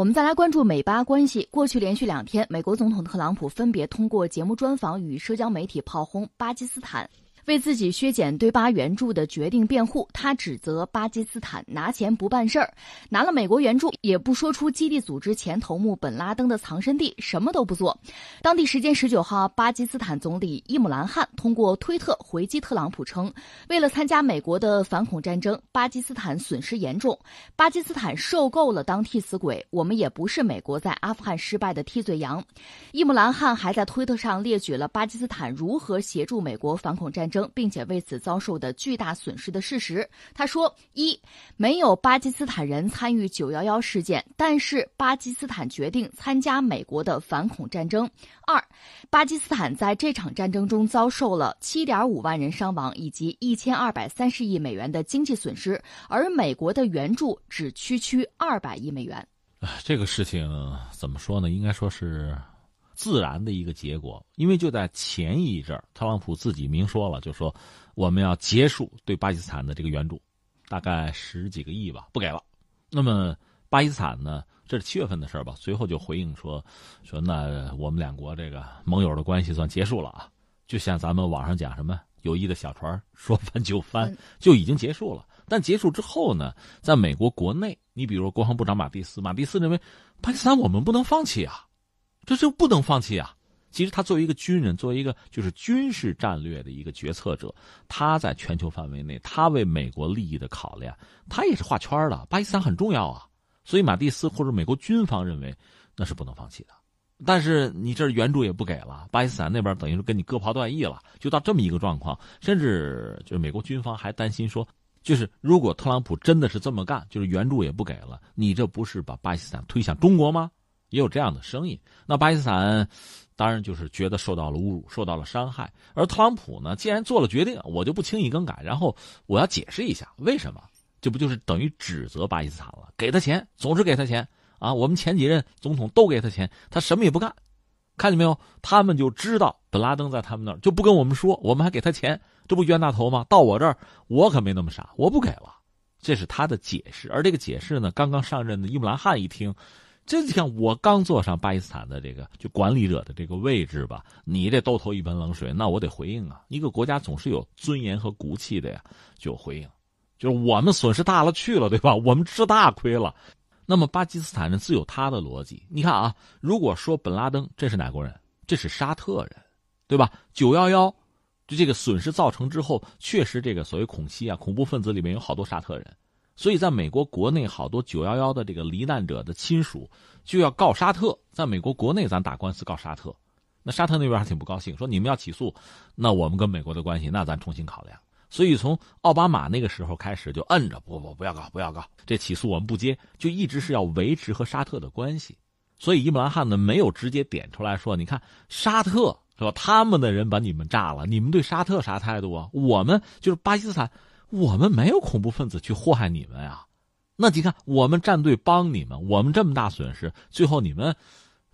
我们再来关注美巴关系。过去连续两天，美国总统特朗普分别通过节目专访与社交媒体炮轰巴基斯坦。为自己削减对巴援助的决定辩护，他指责巴基斯坦拿钱不办事儿，拿了美国援助也不说出基地组织前头目本拉登的藏身地，什么都不做。当地时间十九号，巴基斯坦总理伊姆兰汗通过推特回击特朗普称，为了参加美国的反恐战争，巴基斯坦损失严重，巴基斯坦受够了当替死鬼，我们也不是美国在阿富汗失败的替罪羊。伊姆兰汗还在推特上列举了巴基斯坦如何协助美国反恐战争。并且为此遭受的巨大损失的事实。他说：一，没有巴基斯坦人参与九幺幺事件，但是巴基斯坦决定参加美国的反恐战争。二，巴基斯坦在这场战争中遭受了七点五万人伤亡以及一千二百三十亿美元的经济损失，而美国的援助只区区二百亿美元。这个事情怎么说呢？应该说是。自然的一个结果，因为就在前一阵特朗普自己明说了，就说我们要结束对巴基斯坦的这个援助，大概十几个亿吧，不给了。那么巴基斯坦呢，这是七月份的事儿吧？随后就回应说，说那我们两国这个盟友的关系算结束了啊，就像咱们网上讲什么友谊的小船说翻就翻，就已经结束了。但结束之后呢，在美国国内，你比如国防部长马蒂斯，马蒂斯认为巴基斯坦我们不能放弃啊。这就不能放弃啊！其实他作为一个军人，作为一个就是军事战略的一个决策者，他在全球范围内，他为美国利益的考量，他也是画圈的。巴基斯坦很重要啊，所以马蒂斯或者美国军方认为那是不能放弃的。但是你这援助也不给了，巴基斯坦那边等于是跟你割袍断义了，就到这么一个状况。甚至就是美国军方还担心说，就是如果特朗普真的是这么干，就是援助也不给了，你这不是把巴基斯坦推向中国吗？也有这样的声音，那巴基斯坦当然就是觉得受到了侮辱，受到了伤害。而特朗普呢，既然做了决定，我就不轻易更改，然后我要解释一下为什么，这不就是等于指责巴基斯坦了？给他钱，总是给他钱啊！我们前几任总统都给他钱，他什么也不干，看见没有？他们就知道本拉登在他们那儿，就不跟我们说，我们还给他钱，这不冤大头吗？到我这儿，我可没那么傻，我不给了。这是他的解释，而这个解释呢，刚刚上任的伊姆兰汗一听。这你看，我刚坐上巴基斯坦的这个就管理者的这个位置吧，你这兜头一盆冷水，那我得回应啊！一个国家总是有尊严和骨气的呀，就回应，就是我们损失大了去了，对吧？我们吃大亏了。那么巴基斯坦人自有他的逻辑。你看啊，如果说本拉登这是哪国人？这是沙特人，对吧？九幺幺，就这个损失造成之后，确实这个所谓恐袭啊，恐怖分子里面有好多沙特人。所以，在美国国内，好多九幺幺的这个罹难者的亲属就要告沙特。在美国国内，咱打官司告沙特，那沙特那边还挺不高兴，说你们要起诉，那我们跟美国的关系，那咱重新考量。所以，从奥巴马那个时候开始就摁着，不不不要告，不要告，这起诉我们不接，就一直是要维持和沙特的关系。所以，伊姆兰汗呢没有直接点出来说，你看沙特是吧？他们的人把你们炸了，你们对沙特啥态度啊？我们就是巴基斯坦。我们没有恐怖分子去祸害你们呀，那你看我们站队帮你们，我们这么大损失，最后你们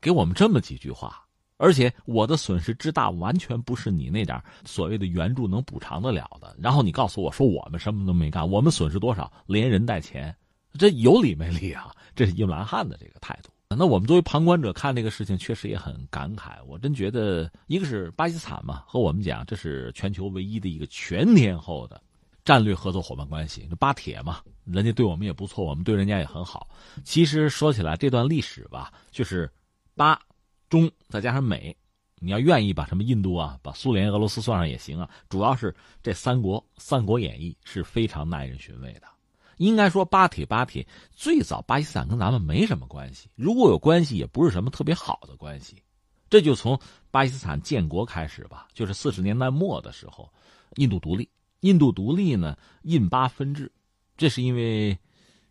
给我们这么几句话，而且我的损失之大，完全不是你那点所谓的援助能补偿得了的。然后你告诉我说我们什么都没干，我们损失多少，连人带钱，这有理没理啊？这是伊姆兰汗的这个态度。那我们作为旁观者看这个事情，确实也很感慨。我真觉得，一个是巴基斯坦嘛，和我们讲，这是全球唯一的一个全天候的。战略合作伙伴关系，巴铁嘛，人家对我们也不错，我们对人家也很好。其实说起来，这段历史吧，就是巴、中再加上美，你要愿意把什么印度啊、把苏联、俄罗斯算上也行啊。主要是这三国，《三国演义》是非常耐人寻味的。应该说，巴铁巴铁最早，巴基斯坦跟咱们没什么关系，如果有关系，也不是什么特别好的关系。这就从巴基斯坦建国开始吧，就是四十年代末的时候，印度独立。印度独立呢，印巴分治，这是因为，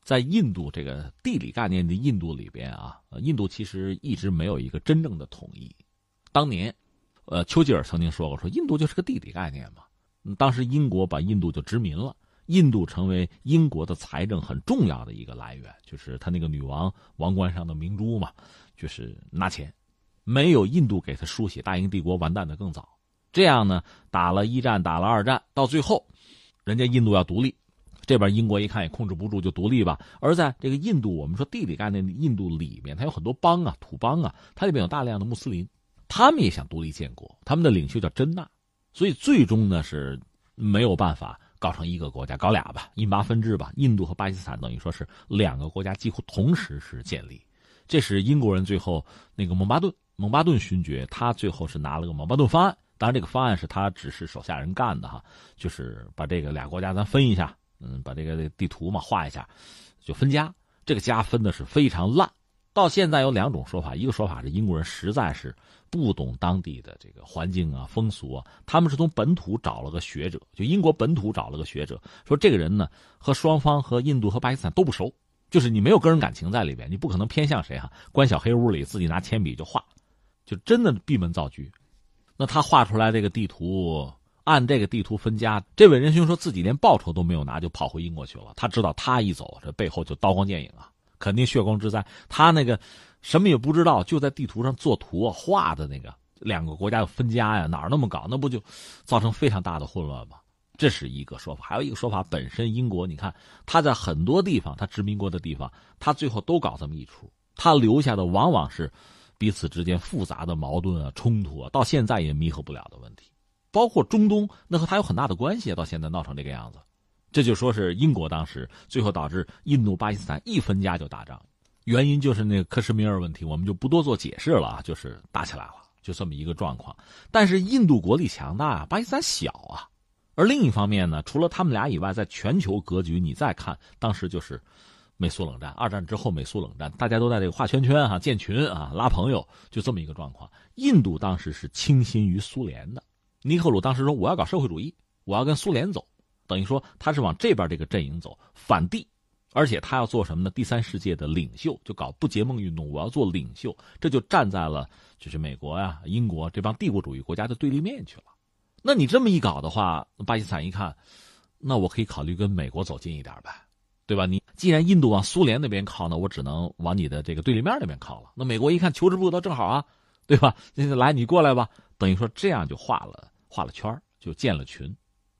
在印度这个地理概念的印度里边啊，印度其实一直没有一个真正的统一。当年，呃，丘吉尔曾经说过，说印度就是个地理概念嘛。当时英国把印度就殖民了，印度成为英国的财政很重要的一个来源，就是他那个女王王冠上的明珠嘛，就是拿钱。没有印度给他输血，大英帝国完蛋的更早。这样呢，打了一战，打了二战，到最后，人家印度要独立，这边英国一看也控制不住，就独立吧。而在这个印度，我们说地理概念印度里面，它有很多邦啊、土邦啊，它里面有大量的穆斯林，他们也想独立建国。他们的领袖叫真纳，所以最终呢是没有办法搞成一个国家，搞俩吧，印巴分治吧。印度和巴基斯坦等于说是两个国家几乎同时是建立。这是英国人最后那个蒙巴顿，蒙巴顿勋爵，他最后是拿了个蒙巴顿方案。当然，这个方案是他只是手下人干的哈，就是把这个俩国家咱分一下。嗯，把这个地图嘛画一下，就分家。这个家分的是非常烂。到现在有两种说法，一个说法是英国人实在是不懂当地的这个环境啊、风俗啊，他们是从本土找了个学者，就英国本土找了个学者，说这个人呢和双方和印度和巴基斯坦都不熟，就是你没有个人感情在里边，你不可能偏向谁哈。关小黑屋里自己拿铅笔就画，就真的闭门造车。那他画出来这个地图。按这个地图分家，这位仁兄说自己连报酬都没有拿，就跑回英国去了。他知道他一走，这背后就刀光剑影啊，肯定血光之灾。他那个什么也不知道，就在地图上作图画的那个两个国家要分家呀，哪儿那么搞？那不就造成非常大的混乱吗？这是一个说法。还有一个说法，本身英国，你看他在很多地方，他殖民过的地方，他最后都搞这么一出，他留下的往往是彼此之间复杂的矛盾啊、冲突啊，到现在也弥合不了的问题。包括中东，那和他有很大的关系，到现在闹成这个样子，这就说是英国当时最后导致印度巴基斯坦一分家就打仗，原因就是那个克什米尔问题，我们就不多做解释了啊，就是打起来了，就这么一个状况。但是印度国力强大啊，巴基斯坦小啊，而另一方面呢，除了他们俩以外，在全球格局你再看，当时就是美苏冷战，二战之后美苏冷战，大家都在这个画圈圈哈，建群啊，拉朋友，就这么一个状况。印度当时是倾心于苏联的。尼赫鲁当时说：“我要搞社会主义，我要跟苏联走，等于说他是往这边这个阵营走，反帝，而且他要做什么呢？第三世界的领袖，就搞不结盟运动，我要做领袖，这就站在了就是美国呀、英国这帮帝国主义国家的对立面去了。那你这么一搞的话，巴基斯坦一看，那我可以考虑跟美国走近一点呗，对吧？你既然印度往苏联那边靠，那我只能往你的这个对立面那边靠了。那美国一看，求之不得，正好啊，对吧？来，你过来吧。”等于说这样就画了画了圈就建了群，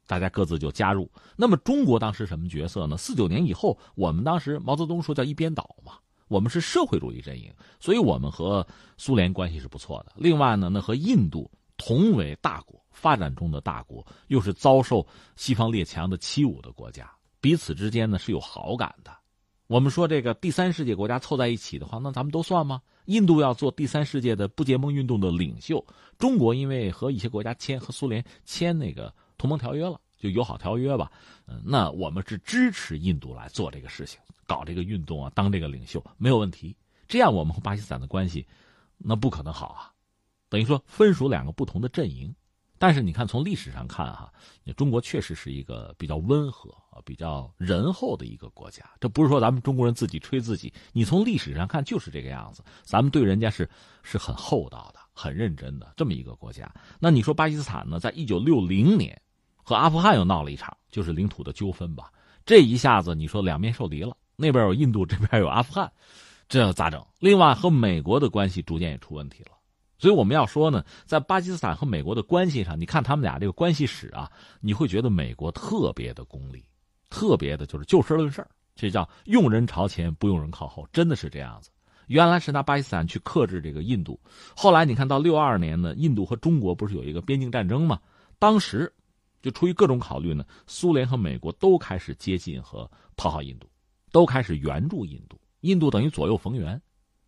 大家各自就加入。那么中国当时什么角色呢？四九年以后，我们当时毛泽东说叫一边倒嘛，我们是社会主义阵营，所以我们和苏联关系是不错的。另外呢，那和印度同为大国，发展中的大国，又是遭受西方列强的欺侮的国家，彼此之间呢是有好感的。我们说这个第三世界国家凑在一起的话，那咱们都算吗？印度要做第三世界的不结盟运动的领袖，中国因为和一些国家签和苏联签那个同盟条约了，就友好条约吧。嗯，那我们是支持印度来做这个事情，搞这个运动啊，当这个领袖没有问题。这样我们和巴基斯坦的关系，那不可能好啊。等于说分属两个不同的阵营。但是你看，从历史上看哈，中国确实是一个比较温和、比较仁厚的一个国家。这不是说咱们中国人自己吹自己，你从历史上看就是这个样子。咱们对人家是是很厚道的、很认真的这么一个国家。那你说巴基斯坦呢？在一九六零年和阿富汗又闹了一场，就是领土的纠纷吧。这一下子你说两面受敌了，那边有印度，这边有阿富汗，这咋整？另外和美国的关系逐渐也出问题了。所以我们要说呢，在巴基斯坦和美国的关系上，你看他们俩这个关系史啊，你会觉得美国特别的功利，特别的就是就事论事这叫用人朝前，不用人靠后，真的是这样子。原来是拿巴基斯坦去克制这个印度，后来你看到六二年呢，印度和中国不是有一个边境战争吗？当时就出于各种考虑呢，苏联和美国都开始接近和讨好印度，都开始援助印度，印度等于左右逢源，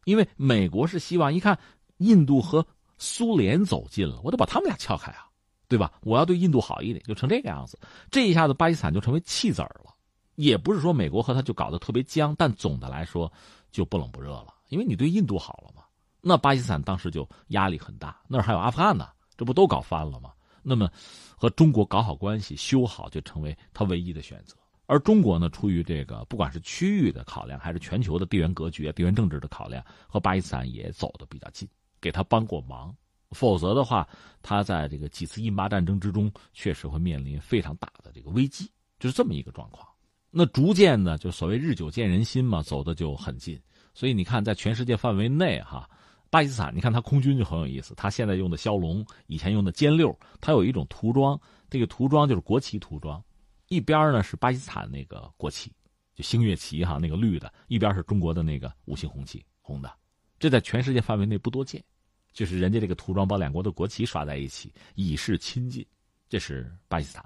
因为美国是希望一看。印度和苏联走近了，我得把他们俩撬开啊，对吧？我要对印度好一点，就成这个样子。这一下子，巴基斯坦就成为弃子儿了。也不是说美国和他就搞得特别僵，但总的来说就不冷不热了，因为你对印度好了嘛。那巴基斯坦当时就压力很大，那儿还有阿富汗呢，这不都搞翻了吗？那么和中国搞好关系、修好，就成为他唯一的选择。而中国呢，出于这个不管是区域的考量，还是全球的地缘格局、地缘政治的考量，和巴基斯坦也走得比较近。给他帮过忙，否则的话，他在这个几次印巴战争之中，确实会面临非常大的这个危机，就是这么一个状况。那逐渐呢，就所谓日久见人心嘛，走的就很近。所以你看，在全世界范围内，哈，巴基斯坦，你看他空军就很有意思，他现在用的枭龙，以前用的歼六，它有一种涂装，这个涂装就是国旗涂装，一边呢是巴基斯坦那个国旗，就星月旗哈，那个绿的；一边是中国的那个五星红旗，红的。这在全世界范围内不多见，就是人家这个涂装把两国的国旗刷在一起，以示亲近。这是巴基斯坦。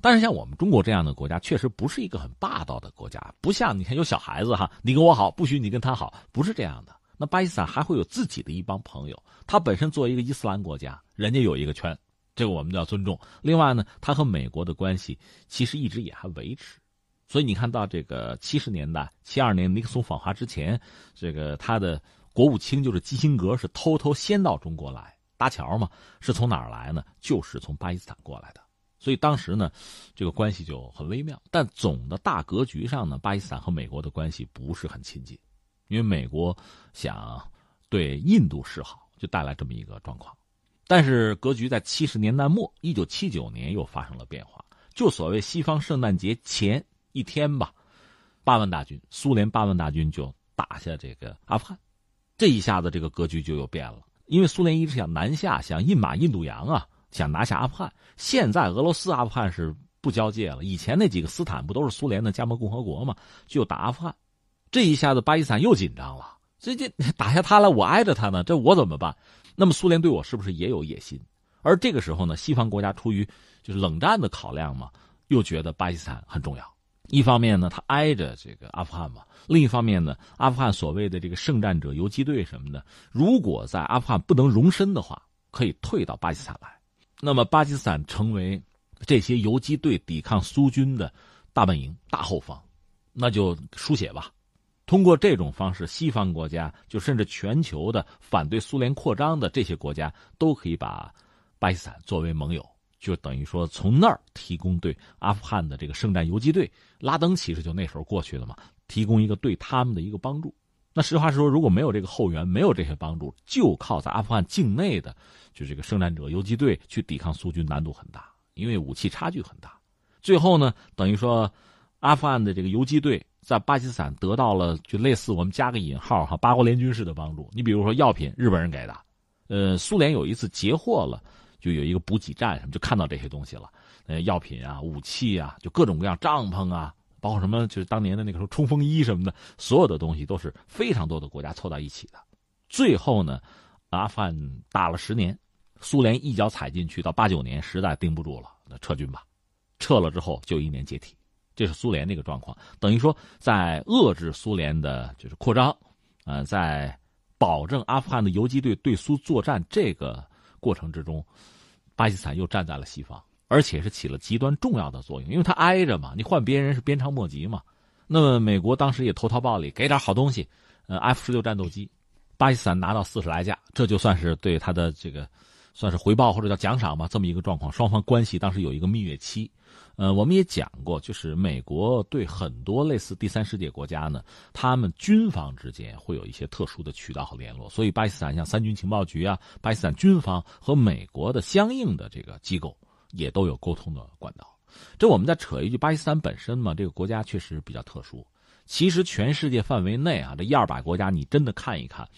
但是像我们中国这样的国家，确实不是一个很霸道的国家，不像你看有小孩子哈，你跟我好，不许你跟他好，不是这样的。那巴基斯坦还会有自己的一帮朋友，他本身作为一个伊斯兰国家，人家有一个圈。这个我们都要尊重。另外呢，他和美国的关系其实一直也还维持，所以你看到这个七十年代，七二年尼克松访华之前，这个他的国务卿就是基辛格是偷偷先到中国来搭桥嘛，是从哪儿来呢？就是从巴基斯坦过来的。所以当时呢，这个关系就很微妙。但总的大格局上呢，巴基斯坦和美国的关系不是很亲近，因为美国想对印度示好，就带来这么一个状况。但是格局在七十年代末，一九七九年又发生了变化。就所谓西方圣诞节前一天吧，八万大军，苏联八万大军就打下这个阿富汗，这一下子这个格局就又变了。因为苏联一直想南下，想印马印度洋啊，想拿下阿富汗。现在俄罗斯阿富汗是不交界了，以前那几个斯坦不都是苏联的加盟共和国吗？就打阿富汗，这一下子巴基斯坦又紧张了。这这打下他来，我挨着他呢，这我怎么办？那么苏联对我是不是也有野心？而这个时候呢，西方国家出于就是冷战的考量嘛，又觉得巴基斯坦很重要。一方面呢，它挨着这个阿富汗嘛；另一方面呢，阿富汗所谓的这个圣战者游击队什么的，如果在阿富汗不能容身的话，可以退到巴基斯坦来。那么巴基斯坦成为这些游击队抵抗苏军的大本营、大后方，那就书写吧。通过这种方式，西方国家就甚至全球的反对苏联扩张的这些国家，都可以把巴基斯坦作为盟友，就等于说从那儿提供对阿富汗的这个圣战游击队，拉登其实就那时候过去了嘛，提供一个对他们的一个帮助。那实话实说，如果没有这个后援，没有这些帮助，就靠在阿富汗境内的就这个圣战者游击队去抵抗苏军，难度很大，因为武器差距很大。最后呢，等于说阿富汗的这个游击队。在巴基斯坦得到了就类似我们加个引号哈八国联军式的帮助。你比如说药品，日本人给的，呃，苏联有一次截获了，就有一个补给站什么，就看到这些东西了，呃，药品啊，武器啊，就各种各样帐篷啊，包括什么就是当年的那个时候冲锋衣什么的，所有的东西都是非常多的国家凑到一起的。最后呢，阿富汗打了十年，苏联一脚踩进去，到八九年实在盯不住了，那撤军吧，撤了之后就一年解体。这是苏联那个状况，等于说在遏制苏联的就是扩张，呃，在保证阿富汗的游击队对苏作战这个过程之中，巴基斯坦又站在了西方，而且是起了极端重要的作用，因为它挨着嘛，你换别人是鞭长莫及嘛。那么美国当时也投桃报李，给点好东西，呃，F 十六战斗机，巴基斯坦拿到四十来架，这就算是对他的这个算是回报或者叫奖赏吧，这么一个状况，双方关系当时有一个蜜月期。呃，我们也讲过，就是美国对很多类似第三世界国家呢，他们军方之间会有一些特殊的渠道和联络，所以巴基斯坦像三军情报局啊，巴基斯坦军方和美国的相应的这个机构也都有沟通的管道。这我们再扯一句，巴基斯坦本身嘛，这个国家确实比较特殊。其实全世界范围内啊，这一二百国家，你真的看一看。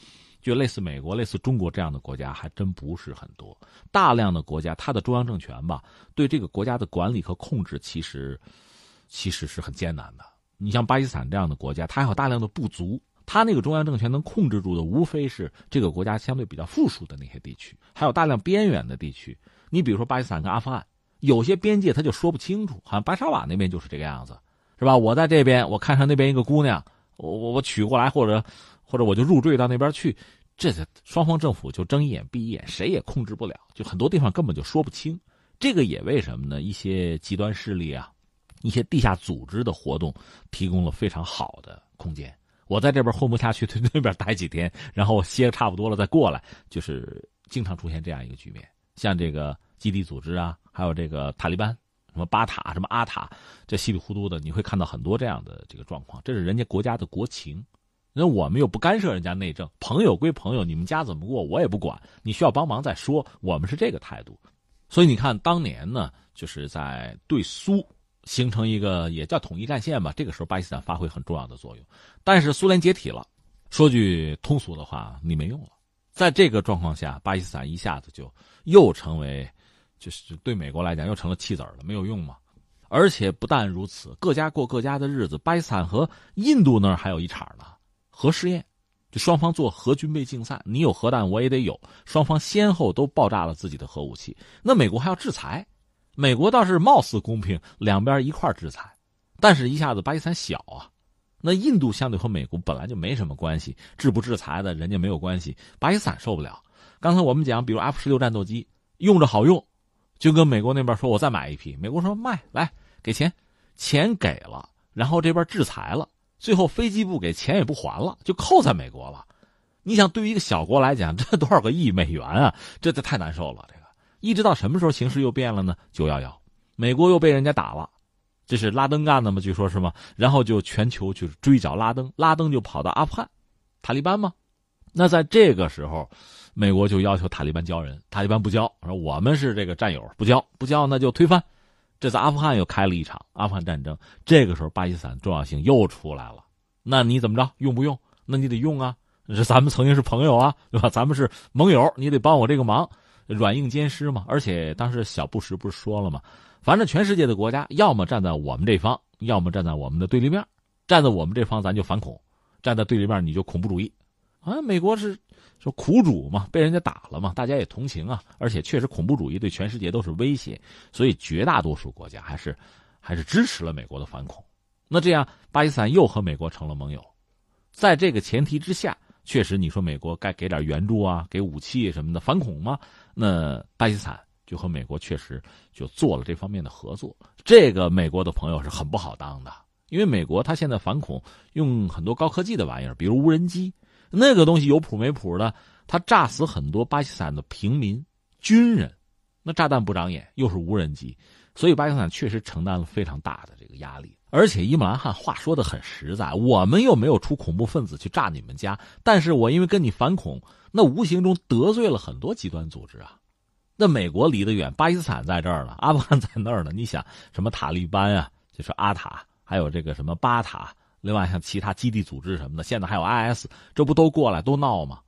就类似美国、类似中国这样的国家还真不是很多。大量的国家，它的中央政权吧，对这个国家的管理和控制，其实其实是很艰难的。你像巴基斯坦这样的国家，它还有大量的部族，它那个中央政权能控制住的，无非是这个国家相对比较富庶的那些地区，还有大量边远的地区。你比如说巴基斯坦跟阿富汗，有些边界他就说不清楚，好像白沙瓦那边就是这个样子，是吧？我在这边，我看上那边一个姑娘，我我我娶过来，或者。或者我就入赘到那边去，这双方政府就睁一眼闭一眼，谁也控制不了，就很多地方根本就说不清。这个也为什么呢？一些极端势力啊，一些地下组织的活动，提供了非常好的空间。我在这边混不下去，去那边待几天，然后歇差不多了再过来，就是经常出现这样一个局面。像这个基地组织啊，还有这个塔利班，什么巴塔、什么阿塔，这稀里糊涂的，你会看到很多这样的这个状况。这是人家国家的国情。那我们又不干涉人家内政，朋友归朋友，你们家怎么过我也不管，你需要帮忙再说。我们是这个态度，所以你看当年呢，就是在对苏形成一个也叫统一战线吧。这个时候巴基斯坦发挥很重要的作用，但是苏联解体了，说句通俗的话，你没用了。在这个状况下，巴基斯坦一下子就又成为，就是对美国来讲又成了弃子了，没有用嘛。而且不但如此，各家过各家的日子。巴基斯坦和印度那儿还有一场呢，核试验，就双方做核军备竞赛，你有核弹我也得有，双方先后都爆炸了自己的核武器。那美国还要制裁，美国倒是貌似公平，两边一块制裁，但是一下子巴基斯坦小啊，那印度相对和美国本来就没什么关系，制不制裁的人家没有关系，巴基斯坦受不了。刚才我们讲，比如 F 十六战斗机用着好用，就跟美国那边说，我再买一批，美国说卖来。给钱，钱给了，然后这边制裁了，最后飞机不给钱也不还了，就扣在美国了。你想，对于一个小国来讲，这多少个亿美元啊？这这太难受了。这个一直到什么时候形势又变了呢？九幺幺，美国又被人家打了，这是拉登干的吗？据说是吗？然后就全球去追找拉登，拉登就跑到阿富汗，塔利班吗？那在这个时候，美国就要求塔利班交人，塔利班不交，说我们是这个战友，不交，不交那就推翻。这次阿富汗又开了一场阿富汗战争，这个时候巴基斯坦重要性又出来了。那你怎么着？用不用？那你得用啊！是咱们曾经是朋友啊，对吧？咱们是盟友，你得帮我这个忙，软硬兼施嘛。而且当时小布什不是说了吗？反正全世界的国家，要么站在我们这方，要么站在我们的对立面。站在我们这方，咱就反恐；站在对立面，你就恐怖主义。啊，美国是。说苦主嘛，被人家打了嘛，大家也同情啊。而且确实恐怖主义对全世界都是威胁，所以绝大多数国家还是还是支持了美国的反恐。那这样，巴基斯坦又和美国成了盟友。在这个前提之下，确实你说美国该给点援助啊，给武器什么的反恐吗？那巴基斯坦就和美国确实就做了这方面的合作。这个美国的朋友是很不好当的，因为美国他现在反恐用很多高科技的玩意儿，比如无人机。那个东西有谱没谱的，他炸死很多巴基斯坦的平民军人，那炸弹不长眼，又是无人机，所以巴基斯坦确实承担了非常大的这个压力。而且伊姆兰汗话说的很实在，我们又没有出恐怖分子去炸你们家，但是我因为跟你反恐，那无形中得罪了很多极端组织啊。那美国离得远，巴基斯坦在这儿呢，阿富汗在那儿呢，你想什么塔利班啊，就是阿塔，还有这个什么巴塔。另外，像其他基地组织什么的，现在还有 IS，这不都过来都闹吗？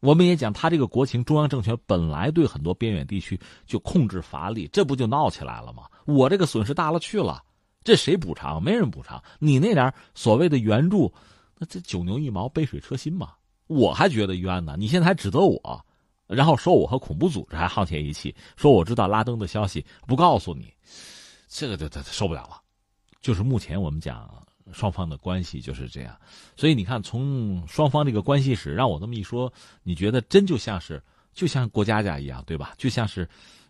我们也讲，他这个国情，中央政权本来对很多边远地区就控制乏力，这不就闹起来了吗？我这个损失大了去了，这谁补偿？没人补偿。你那点所谓的援助，那这九牛一毛，杯水车薪嘛。我还觉得冤呢，你现在还指责我，然后说我和恐怖组织还沆瀣一气，说我知道拉登的消息不告诉你，这个就他受不了了。就是目前我们讲。双方的关系就是这样，所以你看，从双方这个关系史，让我这么一说，你觉得真就像是就像过家家一样，对吧？就像是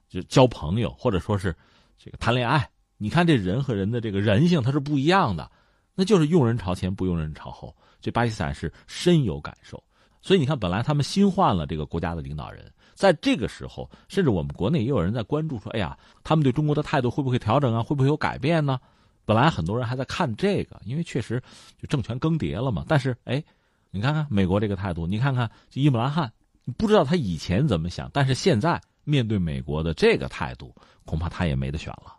就交朋友，或者说是这个谈恋爱。你看这人和人的这个人性，它是不一样的，那就是用人朝前，不用人朝后。这巴基斯坦是深有感受，所以你看，本来他们新换了这个国家的领导人，在这个时候，甚至我们国内也有人在关注说：“哎呀，他们对中国的态度会不会调整啊？会不会有改变呢？”本来很多人还在看这个，因为确实就政权更迭了嘛。但是哎，你看看美国这个态度，你看看伊姆兰汗，你不知道他以前怎么想，但是现在面对美国的这个态度，恐怕他也没得选了。